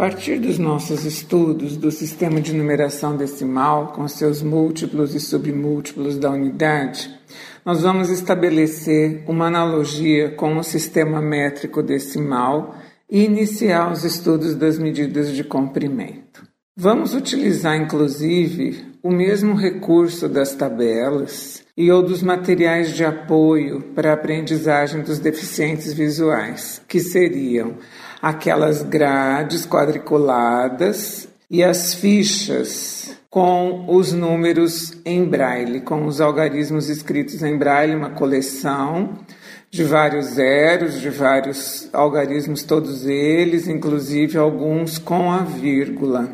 partir dos nossos estudos do sistema de numeração decimal, com seus múltiplos e submúltiplos da unidade, nós vamos estabelecer uma analogia com o sistema métrico decimal e iniciar os estudos das medidas de comprimento. Vamos utilizar, inclusive, o mesmo recurso das tabelas e ou dos materiais de apoio para a aprendizagem dos deficientes visuais, que seriam aquelas grades quadriculadas e as fichas com os números em braille, com os algarismos escritos em braille, uma coleção de vários zeros, de vários algarismos, todos eles, inclusive alguns com a vírgula.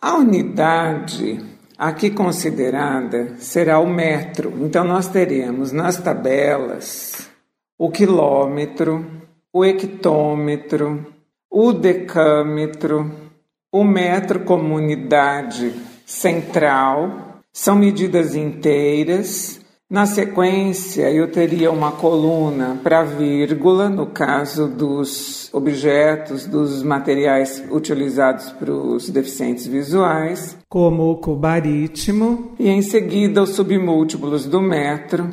A unidade aqui considerada será o metro. Então nós teremos nas tabelas o quilômetro, o hectômetro, o decâmetro, o metro como unidade central, são medidas inteiras. Na sequência, eu teria uma coluna para vírgula, no caso dos objetos, dos materiais utilizados para os deficientes visuais, como o cubaritmo, e em seguida os submúltiplos do metro,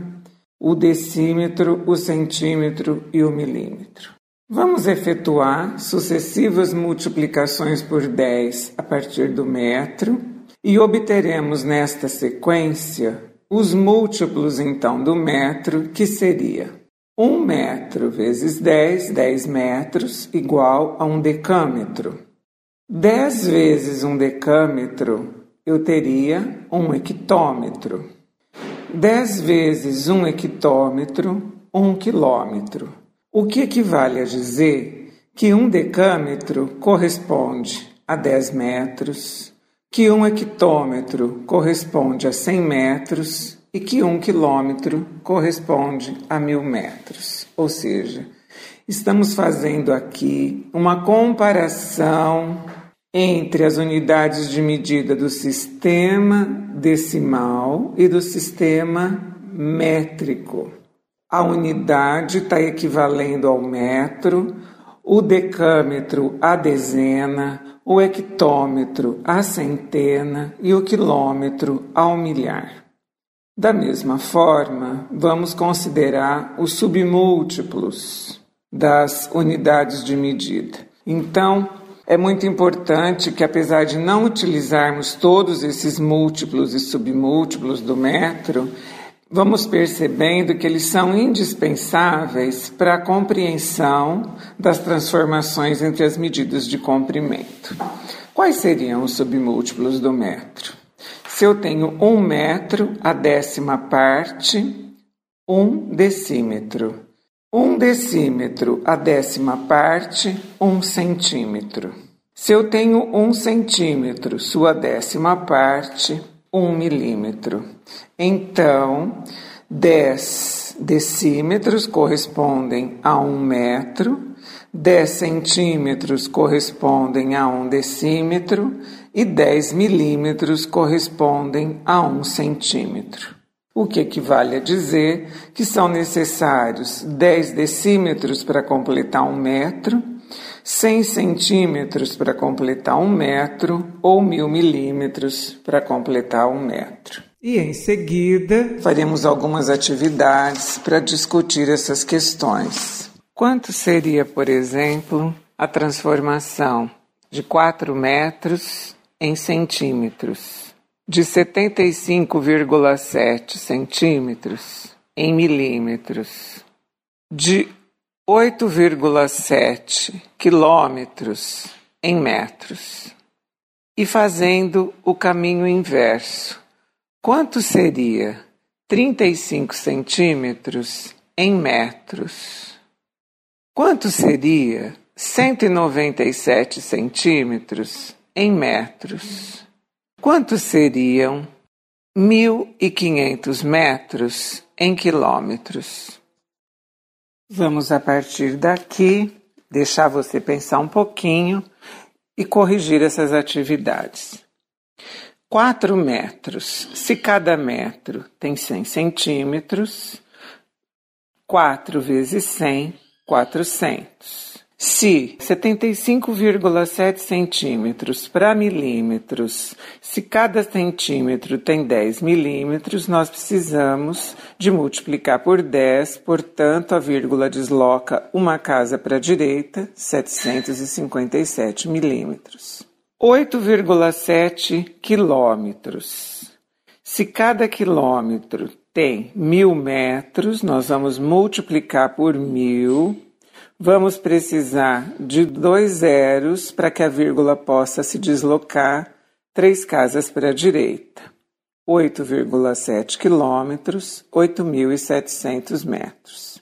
o decímetro, o centímetro e o milímetro. Vamos efetuar sucessivas multiplicações por 10 a partir do metro e obteremos nesta sequência os múltiplos então do metro, que seria 1 metro vezes 10, 10 metros, igual a um decâmetro. 10 vezes um decâmetro, eu teria um hectômetro. 10 vezes um hectômetro, um quilômetro. O que equivale a dizer que um decâmetro corresponde a 10 metros, que um hectômetro corresponde a 100 metros e que um quilômetro corresponde a mil metros. Ou seja, estamos fazendo aqui uma comparação entre as unidades de medida do sistema decimal e do sistema métrico. A unidade está equivalendo ao metro, o decâmetro à dezena, o hectômetro à centena e o quilômetro ao milhar. Da mesma forma, vamos considerar os submúltiplos das unidades de medida. Então, é muito importante que, apesar de não utilizarmos todos esses múltiplos e submúltiplos do metro, vamos percebendo que eles são indispensáveis para a compreensão das transformações entre as medidas de comprimento. Quais seriam os submúltiplos do metro? Se eu tenho um metro, a décima parte, um decímetro. Um decímetro, a décima parte, um centímetro. Se eu tenho um centímetro, sua décima parte, um milímetro. Então, 10 decímetros correspondem a um metro, 10 centímetros correspondem a um decímetro e 10 milímetros correspondem a um centímetro. O que equivale a dizer que são necessários 10 decímetros para completar um metro 100 centímetros para completar um metro ou mil milímetros para completar um metro. E em seguida faremos algumas atividades para discutir essas questões. Quanto seria, por exemplo, a transformação de 4 metros em centímetros, de 75,7 centímetros em milímetros, de 8,7 quilômetros em metros. E fazendo o caminho inverso, quanto seria 35 centímetros em metros? Quanto seria 197 centímetros em metros? Quanto seriam 1.500 metros em quilômetros? Vamos a partir daqui deixar você pensar um pouquinho e corrigir essas atividades. 4 metros. Se cada metro tem 100 centímetros, 4 vezes 100, 400. Se 75,7 centímetros para milímetros, se cada centímetro tem 10 milímetros, nós precisamos de multiplicar por 10, portanto, a vírgula desloca uma casa para a direita, 757 milímetros. 8,7 quilômetros. Se cada quilômetro tem mil metros, nós vamos multiplicar por mil Vamos precisar de dois zeros para que a vírgula possa se deslocar três casas para a direita. 8,7 quilômetros, 8.700 metros.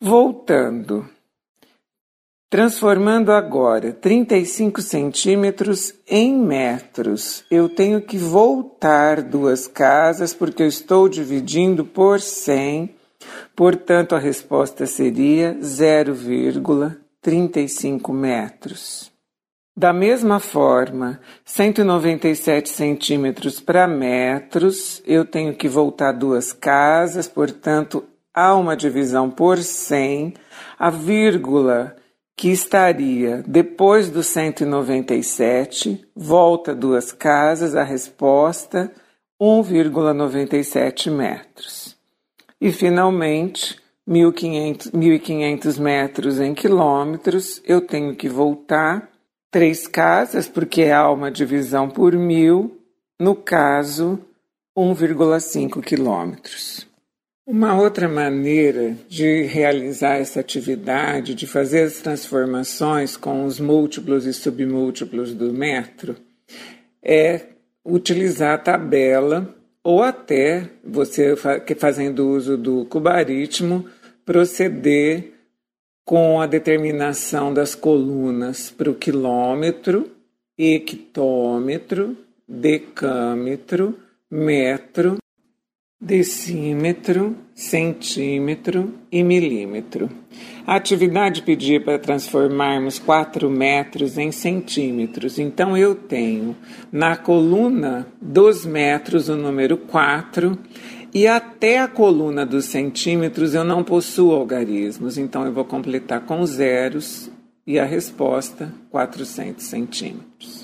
Voltando. Transformando agora 35 centímetros em metros, eu tenho que voltar duas casas porque eu estou dividindo por 100 Portanto, a resposta seria 0,35 metros. Da mesma forma, 197 centímetros para metros, eu tenho que voltar duas casas, portanto, há uma divisão por 100. A vírgula que estaria depois do 197 volta duas casas, a resposta 1,97 metros. E, finalmente, 1.500 metros em quilômetros, eu tenho que voltar três casas, porque há uma divisão por mil, no caso, 1,5 quilômetros. Uma outra maneira de realizar essa atividade, de fazer as transformações com os múltiplos e submúltiplos do metro, é utilizar a tabela ou até você fazendo uso do cubaritmo proceder com a determinação das colunas para o quilômetro, hectômetro, decâmetro, metro, decímetro, centímetro e milímetro. A atividade pedia para transformarmos 4 metros em centímetros. Então eu tenho na coluna dos metros o número 4 e até a coluna dos centímetros eu não possuo algarismos. Então eu vou completar com zeros e a resposta 400 centímetros.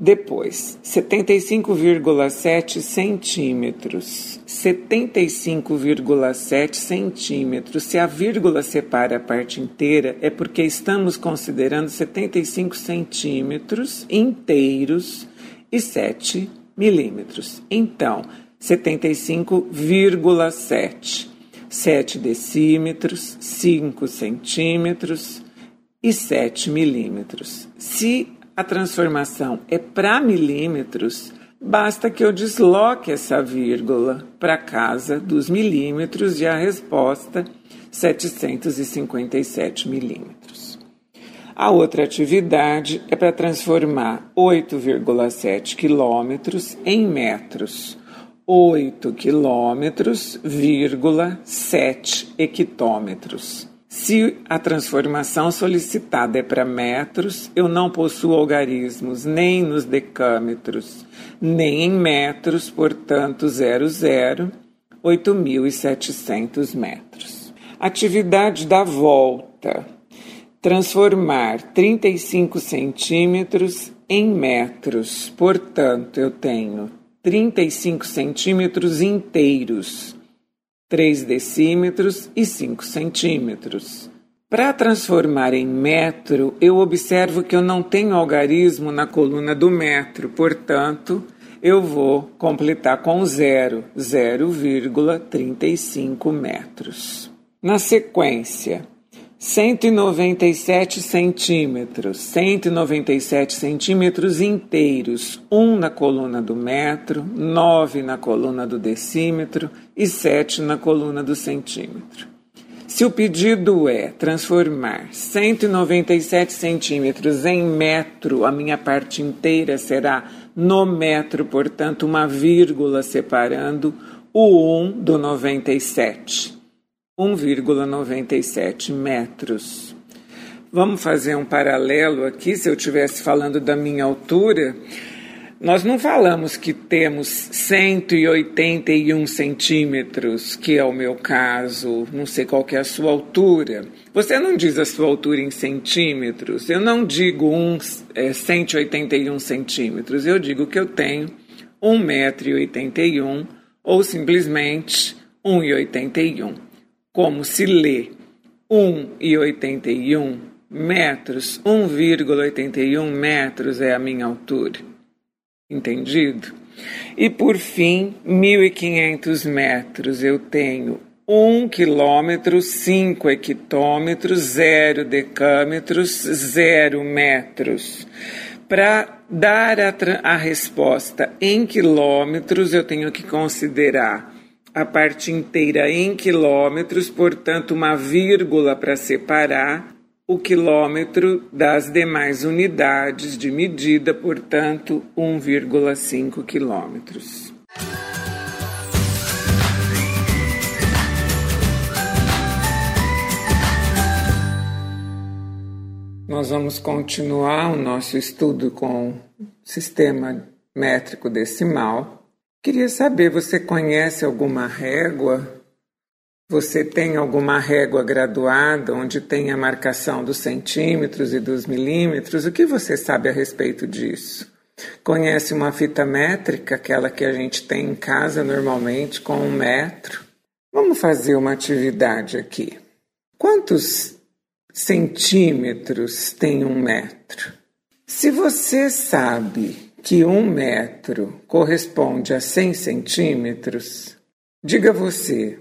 Depois, 75,7 centímetros. 75,7 centímetros. Se a vírgula separa a parte inteira, é porque estamos considerando 75 centímetros inteiros e 7 milímetros. Então, 75,7. 7 decímetros, 5 centímetros e 7 milímetros. Se a transformação é para milímetros, basta que eu desloque essa vírgula para casa dos milímetros e a resposta 757 milímetros. A outra atividade é para transformar 8,7 quilômetros em metros. 8 quilômetros, vírgula 7 hectômetros. Se a transformação solicitada é para metros, eu não possuo algarismos nem nos decâmetros, nem em metros, portanto, 00, 8.700 metros. Atividade da volta. Transformar 35 centímetros em metros, portanto, eu tenho 35 centímetros inteiros 3 decímetros e 5 centímetros. Para transformar em metro, eu observo que eu não tenho algarismo na coluna do metro, portanto, eu vou completar com zero, 0,35 metros. Na sequência, 197 centímetros, 197 centímetros inteiros, um na coluna do metro, nove na coluna do decímetro e sete na coluna do centímetro. Se o pedido é transformar 197 centímetros em metro, a minha parte inteira será no metro, portanto, uma vírgula separando o 1 do 97. 1,97 metros. Vamos fazer um paralelo aqui. Se eu estivesse falando da minha altura, nós não falamos que temos 181 centímetros, que é o meu caso, não sei qual que é a sua altura. Você não diz a sua altura em centímetros. Eu não digo um, é, 181 centímetros. Eu digo que eu tenho 1,81m ou simplesmente 1,81. Como se lê 1,81 metros, 1,81 metros é a minha altura. Entendido? E por fim, 1.500 metros eu tenho 1 quilômetro, 5 hectômetros, 0 decâmetros, 0 metros. Para dar a, a resposta em quilômetros, eu tenho que considerar a parte inteira em quilômetros, portanto, uma vírgula para separar o quilômetro das demais unidades de medida, portanto, 1,5 quilômetros. Nós vamos continuar o nosso estudo com sistema métrico decimal. Queria saber, você conhece alguma régua você tem alguma régua graduada onde tem a marcação dos centímetros e dos milímetros? O que você sabe a respeito disso? Conhece uma fita métrica, aquela que a gente tem em casa normalmente, com um metro? Vamos fazer uma atividade aqui. Quantos centímetros tem um metro? Se você sabe que um metro corresponde a 100 centímetros, diga você,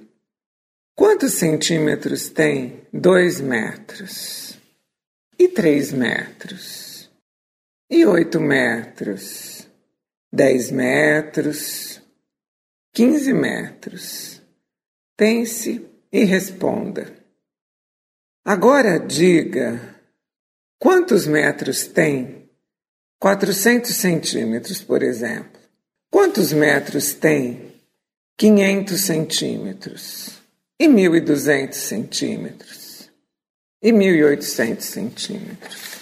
Quantos centímetros tem dois metros? E três metros? E oito metros? Dez metros? Quinze metros? Pense e responda. Agora diga quantos metros tem 400 centímetros, por exemplo. Quantos metros tem 500 centímetros? e 1.200 centímetros e 1.800 centímetros.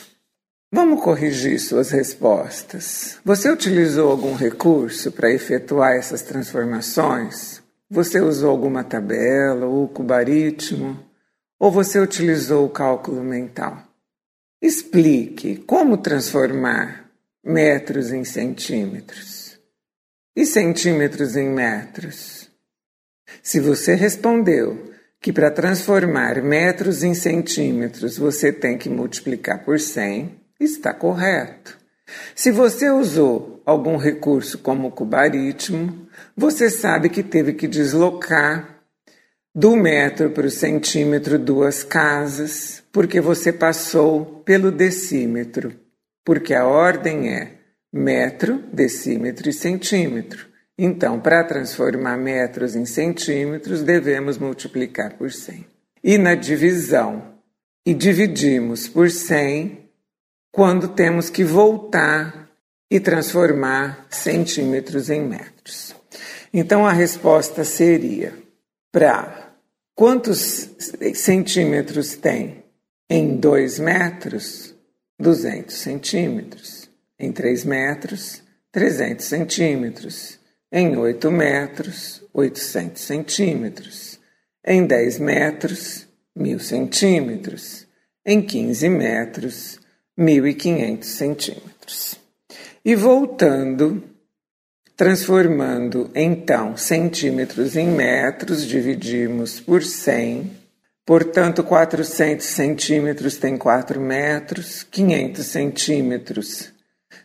Vamos corrigir suas respostas. Você utilizou algum recurso para efetuar essas transformações? Você usou alguma tabela ou cubaritmo? Ou você utilizou o cálculo mental? Explique como transformar metros em centímetros e centímetros em metros. Se você respondeu que para transformar metros em centímetros você tem que multiplicar por 100, está correto. Se você usou algum recurso como o cubaritmo, você sabe que teve que deslocar do metro para o centímetro duas casas, porque você passou pelo decímetro, porque a ordem é metro, decímetro e centímetro. Então, para transformar metros em centímetros, devemos multiplicar por 100. E na divisão, e dividimos por 100 quando temos que voltar e transformar centímetros em metros. Então, a resposta seria para quantos centímetros tem em 2 metros? 200 centímetros. Em 3 metros, 300 centímetros em 8 metros, 800 centímetros, em 10 metros, 1000 centímetros, em 15 metros, 1500 centímetros. E voltando, transformando então centímetros em metros, dividimos por 100, portanto 400 centímetros tem 4 metros, 500 centímetros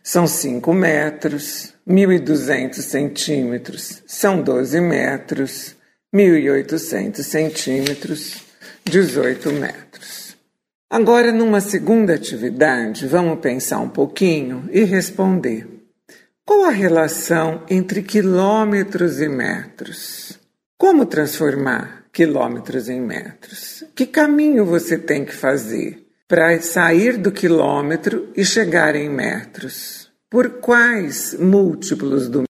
são 5 metros, 1.200 centímetros são 12 metros, 1.800 centímetros, 18 metros. Agora, numa segunda atividade, vamos pensar um pouquinho e responder. Qual a relação entre quilômetros e metros? Como transformar quilômetros em metros? Que caminho você tem que fazer para sair do quilômetro e chegar em metros? Por quais múltiplos do,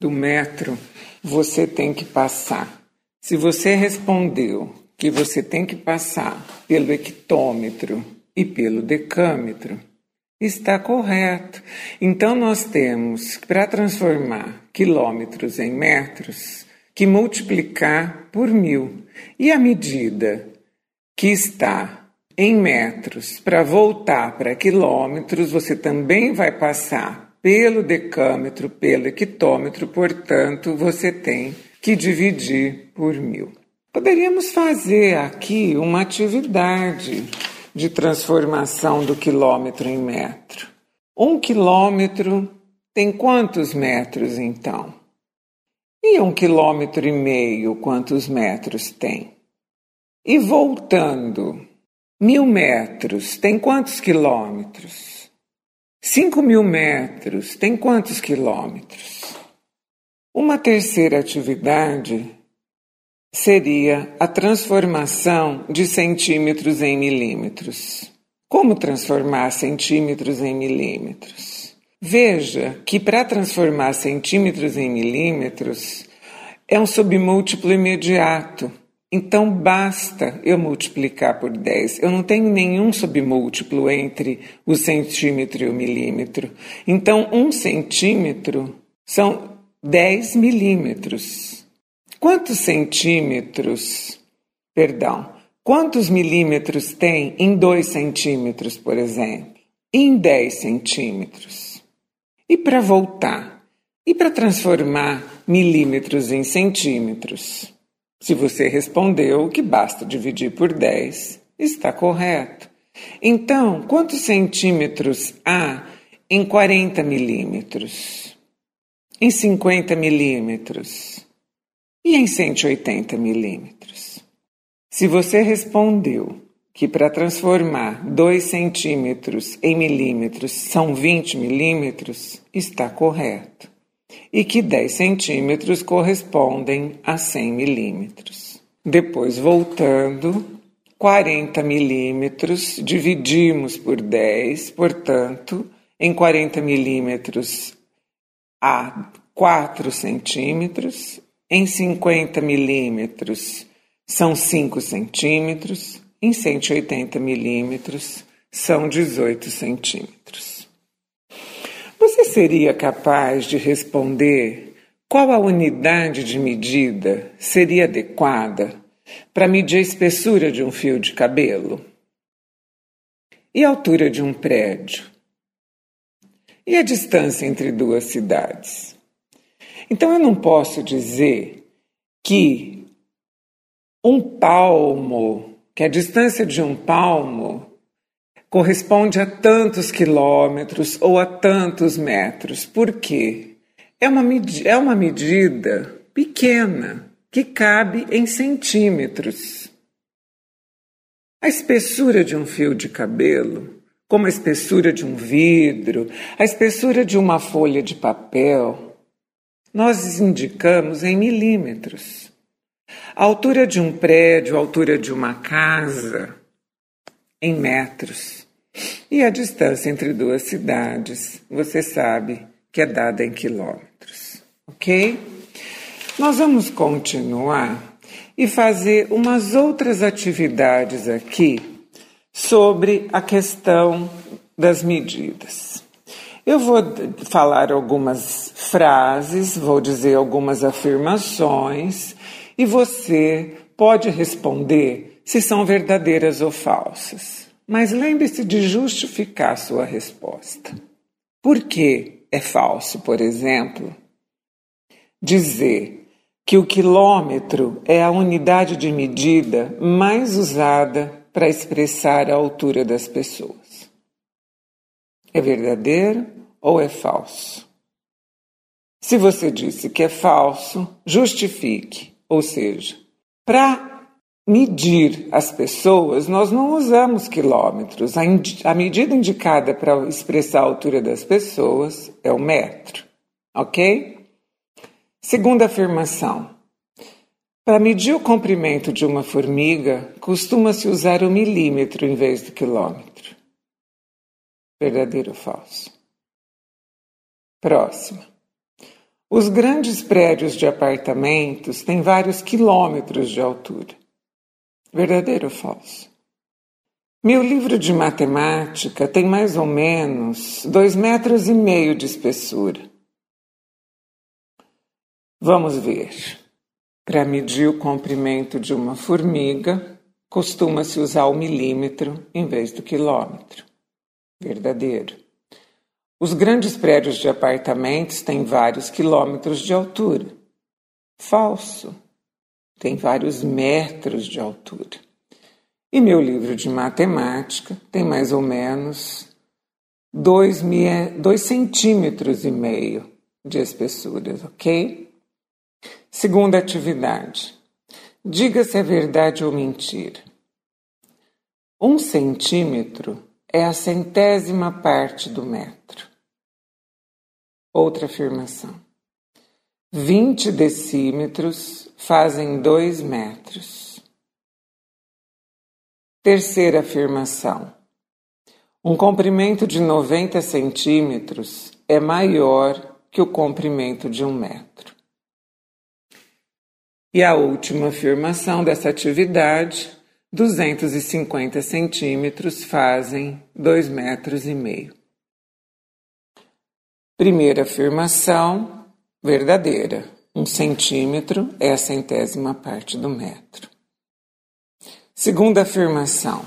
do metro você tem que passar? Se você respondeu que você tem que passar pelo hectômetro e pelo decâmetro, Está correto. Então nós temos, para transformar quilômetros em metros, que multiplicar por mil. E a medida que está em metros para voltar para quilômetros, você também vai passar pelo decâmetro, pelo hectômetro, portanto, você tem que dividir por mil. Poderíamos fazer aqui uma atividade de transformação do quilômetro em metro. Um quilômetro tem quantos metros então? E um quilômetro e meio, quantos metros tem? E voltando, mil metros tem quantos quilômetros? Cinco mil metros tem quantos quilômetros? Uma terceira atividade seria a transformação de centímetros em milímetros. Como transformar centímetros em milímetros? Veja que para transformar centímetros em milímetros é um submúltiplo imediato. Então basta eu multiplicar por 10. Eu não tenho nenhum submúltiplo entre o centímetro e o milímetro. Então, um centímetro são 10 milímetros. Quantos centímetros, perdão, quantos milímetros tem em 2 centímetros, por exemplo? Em 10 centímetros? E para voltar? E para transformar milímetros em centímetros? Se você respondeu que basta dividir por 10, está correto. Então, quantos centímetros há em 40 milímetros? Em 50 milímetros? e em 180 milímetros. Se você respondeu que para transformar 2 centímetros em milímetros são 20 milímetros, está correto. E que 10 centímetros correspondem a 100 milímetros. Depois, voltando, 40 milímetros dividimos por 10, portanto, em 40 milímetros há 4 centímetros em 50 milímetros são 5 centímetros, em 180 milímetros são 18 centímetros. Você seria capaz de responder qual a unidade de medida seria adequada para medir a espessura de um fio de cabelo? E a altura de um prédio? E a distância entre duas cidades? Então eu não posso dizer que um palmo, que a distância de um palmo corresponde a tantos quilômetros ou a tantos metros. Por quê? É uma, é uma medida pequena que cabe em centímetros. A espessura de um fio de cabelo, como a espessura de um vidro, a espessura de uma folha de papel, nós indicamos em milímetros. A altura de um prédio, a altura de uma casa, em metros. E a distância entre duas cidades, você sabe que é dada em quilômetros. Ok? Nós vamos continuar e fazer umas outras atividades aqui sobre a questão das medidas. Eu vou falar algumas frases, vou dizer algumas afirmações e você pode responder se são verdadeiras ou falsas. Mas lembre-se de justificar sua resposta. Por que é falso, por exemplo, dizer que o quilômetro é a unidade de medida mais usada para expressar a altura das pessoas? É verdadeiro ou é falso? Se você disse que é falso, justifique. Ou seja, para medir as pessoas, nós não usamos quilômetros. A, a medida indicada para expressar a altura das pessoas é o metro. Ok? Segunda afirmação. Para medir o comprimento de uma formiga, costuma-se usar o milímetro em vez do quilômetro. Verdadeiro ou falso? Próxima. Os grandes prédios de apartamentos têm vários quilômetros de altura. Verdadeiro ou falso? Meu livro de matemática tem mais ou menos dois metros e meio de espessura. Vamos ver. Para medir o comprimento de uma formiga, costuma-se usar o milímetro em vez do quilômetro. Verdadeiro. Os grandes prédios de apartamentos têm vários quilômetros de altura. Falso. Tem vários metros de altura. E meu livro de matemática tem mais ou menos dois, dois centímetros e meio de espessura, ok? Segunda atividade. Diga se é verdade ou mentira. Um centímetro é a centésima parte do metro. Outra afirmação. 20 decímetros fazem 2 metros. Terceira afirmação. Um comprimento de 90 centímetros é maior que o comprimento de um metro. E a última afirmação dessa atividade, 250 centímetros fazem 2 metros e meio. Primeira afirmação, verdadeira. Um centímetro é a centésima parte do metro. Segunda afirmação,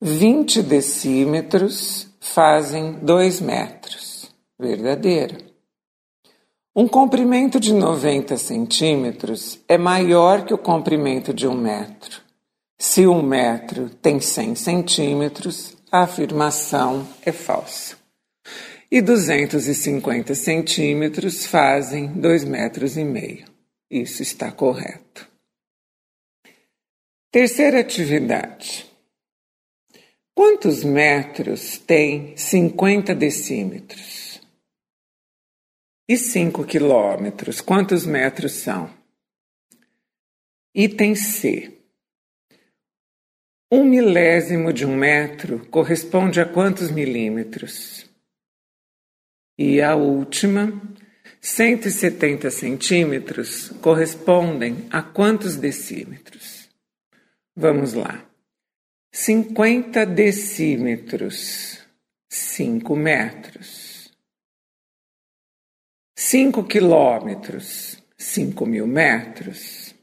20 decímetros fazem 2 metros. Verdadeira. Um comprimento de 90 centímetros é maior que o comprimento de um metro. Se um metro tem 100 centímetros, a afirmação é falsa. E 250 centímetros fazem 2 metros e meio. Isso está correto. Terceira atividade. Quantos metros tem 50 decímetros? E 5 quilômetros, quantos metros são? Item C. Um milésimo de um metro corresponde a quantos milímetros? E a última, 170 centímetros correspondem a quantos decímetros? Vamos lá. 50 decímetros, 5 metros. 5 quilômetros, 5 mil metros.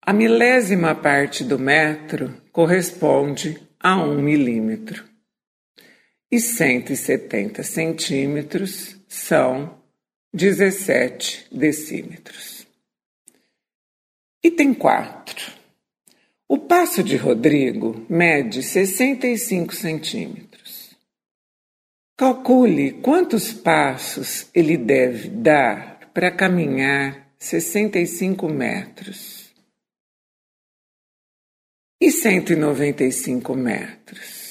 A milésima parte do metro corresponde a um milímetro. E 170 centímetros são 17 decímetros. Item 4. O passo de Rodrigo mede 65 centímetros. Calcule quantos passos ele deve dar para caminhar 65 metros e 195 metros.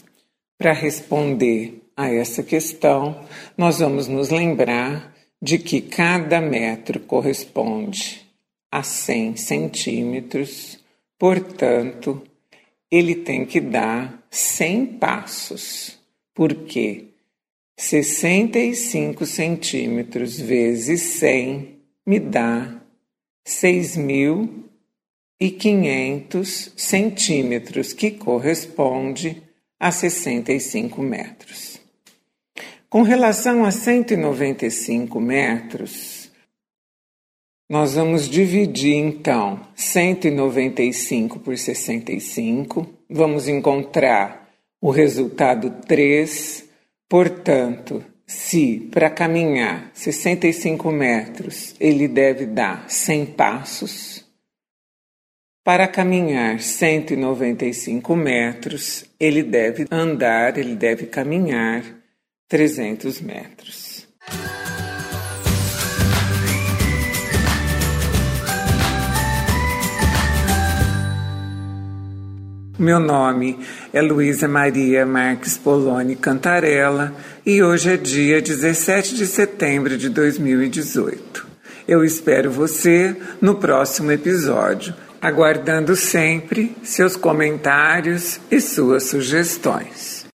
Para responder a essa questão, nós vamos nos lembrar de que cada metro corresponde a 100 centímetros, portanto, ele tem que dar 100 passos, porque 65 centímetros vezes 100 me dá 6.500 centímetros, que corresponde a 65 metros. Com relação a 195 metros, nós vamos dividir então 195 por 65, vamos encontrar o resultado 3 Portanto, se para caminhar 65 metros ele deve dar 100 passos, para caminhar 195 metros ele deve andar, ele deve caminhar 300 metros. Meu nome é Luísa Maria Marques Poloni Cantarella e hoje é dia 17 de setembro de 2018. Eu espero você no próximo episódio, aguardando sempre seus comentários e suas sugestões.